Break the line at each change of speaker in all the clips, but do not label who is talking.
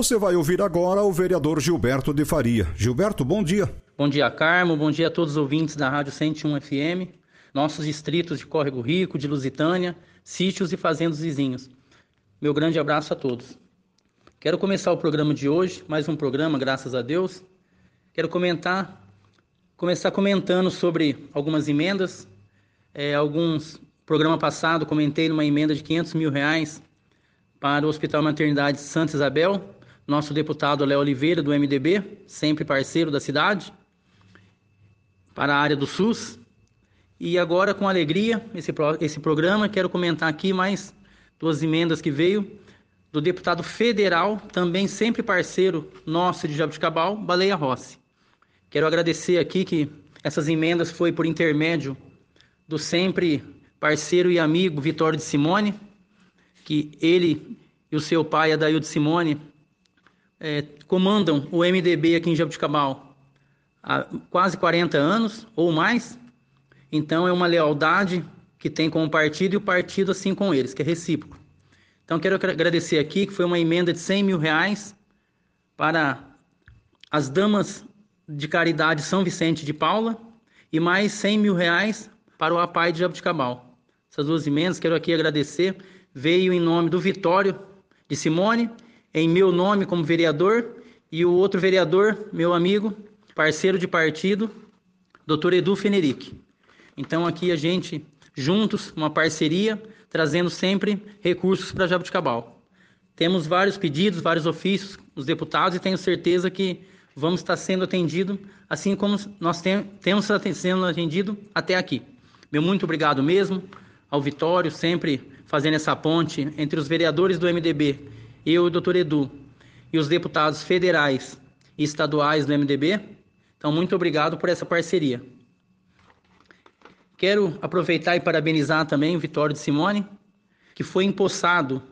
Você vai ouvir agora o vereador Gilberto de Faria. Gilberto, bom dia.
Bom dia, Carmo. Bom dia a todos os ouvintes da Rádio 101 FM, nossos distritos de Córrego Rico, de Lusitânia, sítios e fazendas vizinhos. Meu grande abraço a todos. Quero começar o programa de hoje, mais um programa, graças a Deus. Quero comentar, começar comentando sobre algumas emendas. É, alguns programa passado comentei numa emenda de 500 mil reais para o Hospital Maternidade Santa Isabel, nosso deputado Léo Oliveira, do MDB, sempre parceiro da cidade, para a área do SUS. E agora, com alegria, esse, esse programa, quero comentar aqui mais duas emendas que veio do deputado federal, também sempre parceiro nosso de Jabuticabal, Baleia Rossi. Quero agradecer aqui que essas emendas foi por intermédio do sempre parceiro e amigo Vitório de Simone, que ele e o seu pai, Adail de Simone, é, comandam o MDB aqui em Jabuticabal há quase 40 anos ou mais. Então é uma lealdade que tem com o partido e o partido assim com eles, que é recíproco. Então quero agradecer aqui que foi uma emenda de 100 mil reais para as damas de caridade São Vicente de Paula e mais 100 mil reais para o APAI de Jabuticabal. Essas duas emendas quero aqui agradecer. Veio em nome do Vitório de Simone em meu nome como vereador e o outro vereador, meu amigo, parceiro de partido, doutor Edu Feneric. Então aqui a gente, juntos, uma parceria, trazendo sempre recursos para Jabuticabal. Temos vários pedidos, vários ofícios, os deputados, e tenho certeza que vamos estar sendo atendido, assim como nós tem, temos sendo atendido até aqui. Meu muito obrigado mesmo ao Vitório, sempre fazendo essa ponte entre os vereadores do MDB eu e o doutor Edu, e os deputados federais e estaduais do MDB. Então, muito obrigado por essa parceria. Quero aproveitar e parabenizar também o Vitório de Simone, que foi empossado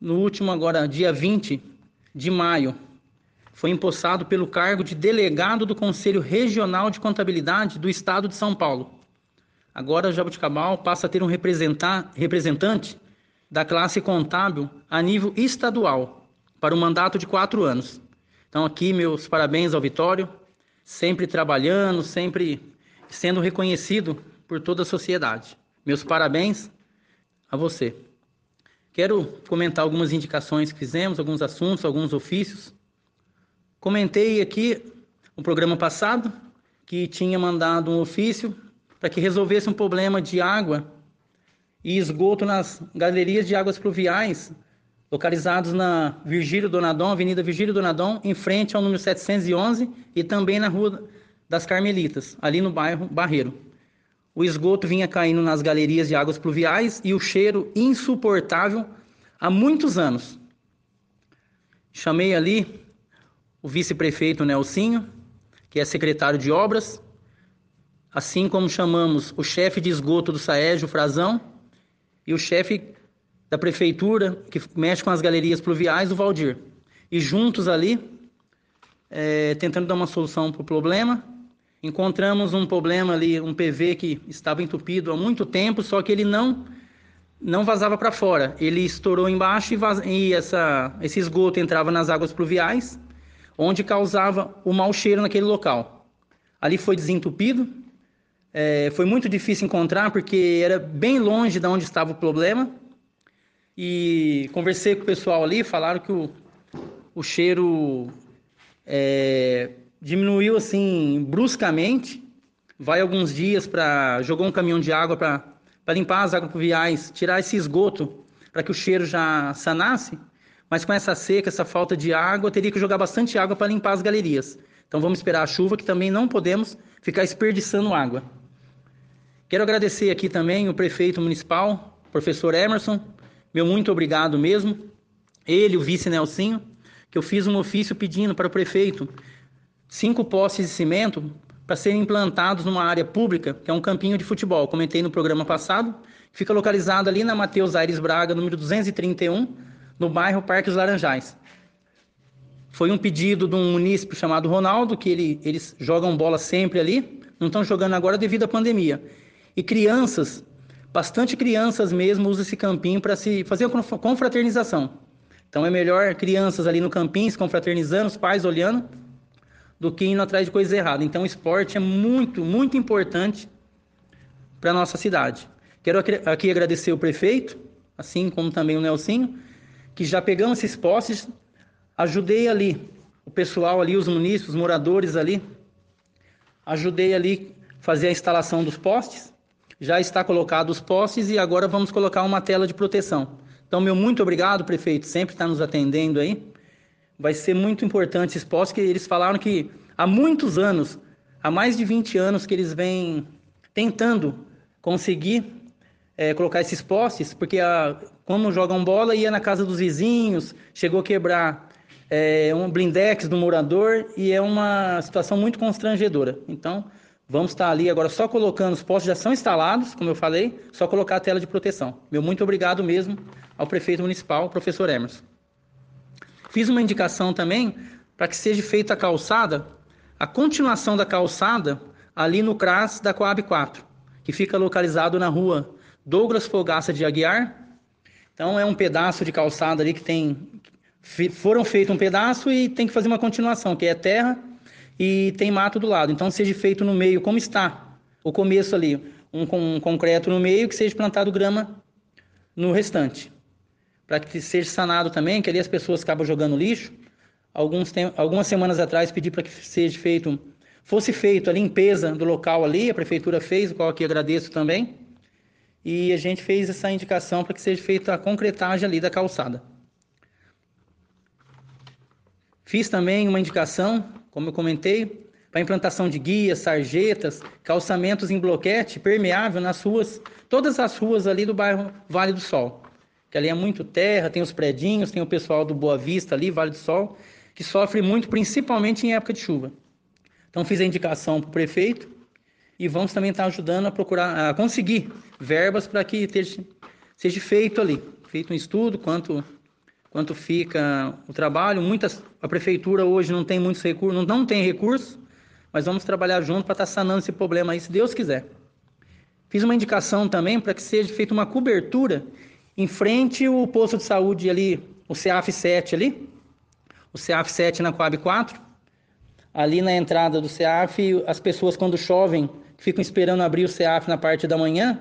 no último, agora, dia 20 de maio, foi empossado pelo cargo de delegado do Conselho Regional de Contabilidade do Estado de São Paulo. Agora, Jabuticabal passa a ter um representante da classe contábil a nível estadual, para um mandato de quatro anos. Então, aqui, meus parabéns ao Vitório, sempre trabalhando, sempre sendo reconhecido por toda a sociedade. Meus parabéns a você. Quero comentar algumas indicações que fizemos, alguns assuntos, alguns ofícios. Comentei aqui no programa passado que tinha mandado um ofício para que resolvesse um problema de água e esgoto nas galerias de águas pluviais, localizados na Virgílio Donadon, Avenida Virgílio Donadon, em frente ao número 711 e também na Rua das Carmelitas, ali no bairro Barreiro. O esgoto vinha caindo nas galerias de águas pluviais e o cheiro insuportável há muitos anos. Chamei ali o vice-prefeito Nelsinho, que é secretário de obras, assim como chamamos o chefe de esgoto do Saégio Frazão, e o chefe da prefeitura, que mexe com as galerias pluviais, o Valdir. E juntos ali, é, tentando dar uma solução para o problema, encontramos um problema ali, um PV que estava entupido há muito tempo, só que ele não não vazava para fora. Ele estourou embaixo e, vaz... e essa, esse esgoto entrava nas águas pluviais, onde causava o mau cheiro naquele local. Ali foi desentupido, é, foi muito difícil encontrar porque era bem longe de onde estava o problema. E conversei com o pessoal ali, falaram que o, o cheiro é, diminuiu assim bruscamente. Vai alguns dias para jogou um caminhão de água para limpar as águas pluviais, tirar esse esgoto para que o cheiro já sanasse. Mas com essa seca, essa falta de água, teria que jogar bastante água para limpar as galerias. Então vamos esperar a chuva, que também não podemos ficar desperdiçando água. Quero agradecer aqui também o prefeito municipal, professor Emerson, meu muito obrigado mesmo. Ele, o vice Nelsinho, que eu fiz um ofício pedindo para o prefeito cinco postes de cimento para serem implantados numa área pública, que é um campinho de futebol. Comentei no programa passado, fica localizado ali na Mateus Aires Braga, número 231, no bairro Parque dos Laranjais. Foi um pedido de um munícipe chamado Ronaldo, que ele, eles jogam bola sempre ali, não estão jogando agora devido à pandemia. E crianças, bastante crianças mesmo, usam esse campinho para se fazer a confraternização. Então é melhor crianças ali no campinho se confraternizando, os pais olhando, do que indo atrás de coisas erradas. Então o esporte é muito, muito importante para a nossa cidade. Quero aqui agradecer o prefeito, assim como também o Nelsinho, que já pegamos esses postes, ajudei ali o pessoal ali, os munícipes, os moradores ali, ajudei ali fazer a instalação dos postes. Já está colocado os postes e agora vamos colocar uma tela de proteção. Então, meu muito obrigado, prefeito, sempre está nos atendendo aí. Vai ser muito importante esse postes, que eles falaram que há muitos anos, há mais de 20 anos que eles vêm tentando conseguir é, colocar esses postes, porque a, como jogam bola, ia na casa dos vizinhos, chegou a quebrar é, um blindex do morador e é uma situação muito constrangedora. Então, vamos estar ali agora só colocando, os postos já são instalados, como eu falei, só colocar a tela de proteção. Meu muito obrigado mesmo ao prefeito municipal, professor Emerson. Fiz uma indicação também para que seja feita a calçada, a continuação da calçada ali no CRAS da Coab 4, que fica localizado na rua Douglas Fogaça de Aguiar. Então é um pedaço de calçada ali que tem foram feito um pedaço e tem que fazer uma continuação, que é terra e tem mato do lado. Então seja feito no meio como está. O começo ali, um um concreto no meio que seja plantado grama no restante. Para que seja sanado também, que ali as pessoas acabam jogando lixo. Alguns tem, algumas semanas atrás pedi para que seja feito fosse feito a limpeza do local ali, a prefeitura fez, o qual aqui agradeço também e a gente fez essa indicação para que seja feita a concretagem ali da calçada. Fiz também uma indicação, como eu comentei, para implantação de guias, sarjetas, calçamentos em bloquete permeável nas ruas, todas as ruas ali do bairro Vale do Sol. Que ali é muito terra, tem os predinhos, tem o pessoal do Boa Vista ali, Vale do Sol, que sofre muito, principalmente em época de chuva. Então fiz a indicação para o prefeito e vamos também estar ajudando a procurar, a conseguir verbas para que seja, seja feito ali, feito um estudo quanto quanto fica o trabalho. Muitas a prefeitura hoje não tem muitos recursos, não, não tem recursos, mas vamos trabalhar junto para estar sanando esse problema aí, se Deus quiser. Fiz uma indicação também para que seja feita uma cobertura em frente ao posto de saúde ali, o CEAF 7 ali, o CEAF 7 na Coab 4, ali na entrada do CEAF, as pessoas quando chovem ficam esperando abrir o CEAF na parte da manhã,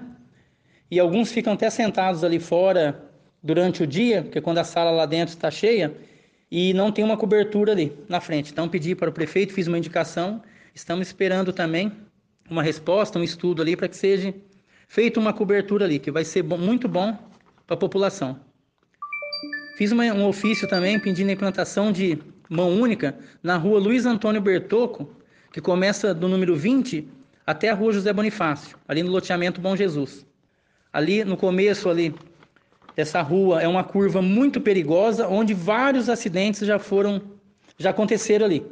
e alguns ficam até sentados ali fora durante o dia, porque quando a sala lá dentro está cheia, e não tem uma cobertura ali na frente. Então pedi para o prefeito, fiz uma indicação, estamos esperando também uma resposta, um estudo ali para que seja feita uma cobertura ali, que vai ser bom, muito bom para a população. Fiz uma, um ofício também pedindo a implantação de mão única na rua Luiz Antônio Bertoco, que começa do número 20 até a rua José Bonifácio, ali no loteamento Bom Jesus. Ali no começo ali dessa rua é uma curva muito perigosa, onde vários acidentes já foram, já aconteceram ali.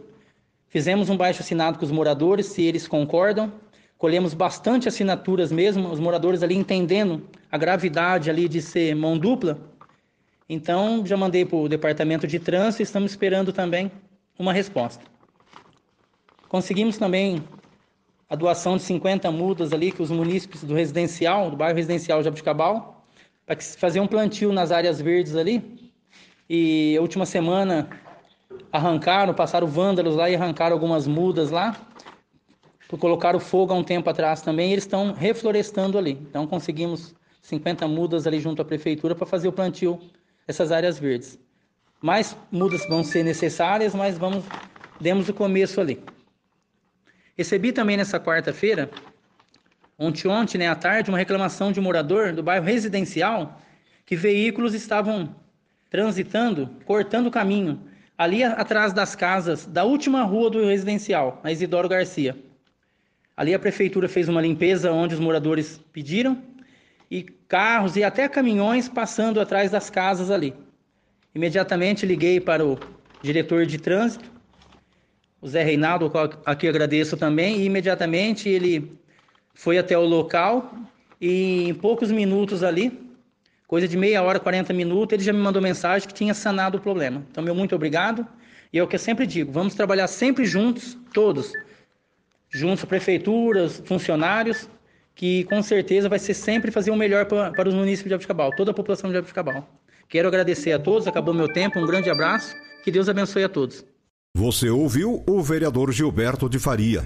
Fizemos um baixo assinado com os moradores, se eles concordam. Colhemos bastante assinaturas mesmo, os moradores ali entendendo a gravidade ali de ser mão dupla. Então, já mandei para o departamento de trânsito e estamos esperando também uma resposta. Conseguimos também a doação de 50 mudas ali que os munícipes do residencial, do bairro residencial Jabuticabal, para fazer um plantio nas áreas verdes ali. E a última semana arrancaram, passaram vândalos lá e arrancaram algumas mudas lá. Colocaram fogo há um tempo atrás também, eles estão reflorestando ali. Então conseguimos 50 mudas ali junto à prefeitura para fazer o plantio dessas áreas verdes. Mais mudas vão ser necessárias, mas vamos demos o começo ali. Recebi também nessa quarta-feira, ontem, ontem, né, à tarde, uma reclamação de um morador do bairro residencial que veículos estavam transitando, cortando o caminho, ali atrás das casas da última rua do residencial, na Isidoro Garcia. Ali a prefeitura fez uma limpeza onde os moradores pediram e carros e até caminhões passando atrás das casas ali. Imediatamente liguei para o diretor de trânsito, o Zé Reinaldo, a quem agradeço também, e imediatamente ele foi até o local e em poucos minutos ali, coisa de meia hora, 40 minutos, ele já me mandou mensagem que tinha sanado o problema. Então, meu muito obrigado. E é o que eu sempre digo, vamos trabalhar sempre juntos, todos, juntos, prefeituras, funcionários, que com certeza vai ser sempre fazer o melhor para, para os municípios de Jabuticabal, toda a população de Jabuticabal. Quero agradecer a todos, acabou meu tempo, um grande abraço, que Deus abençoe a todos.
Você ouviu o vereador Gilberto de Faria.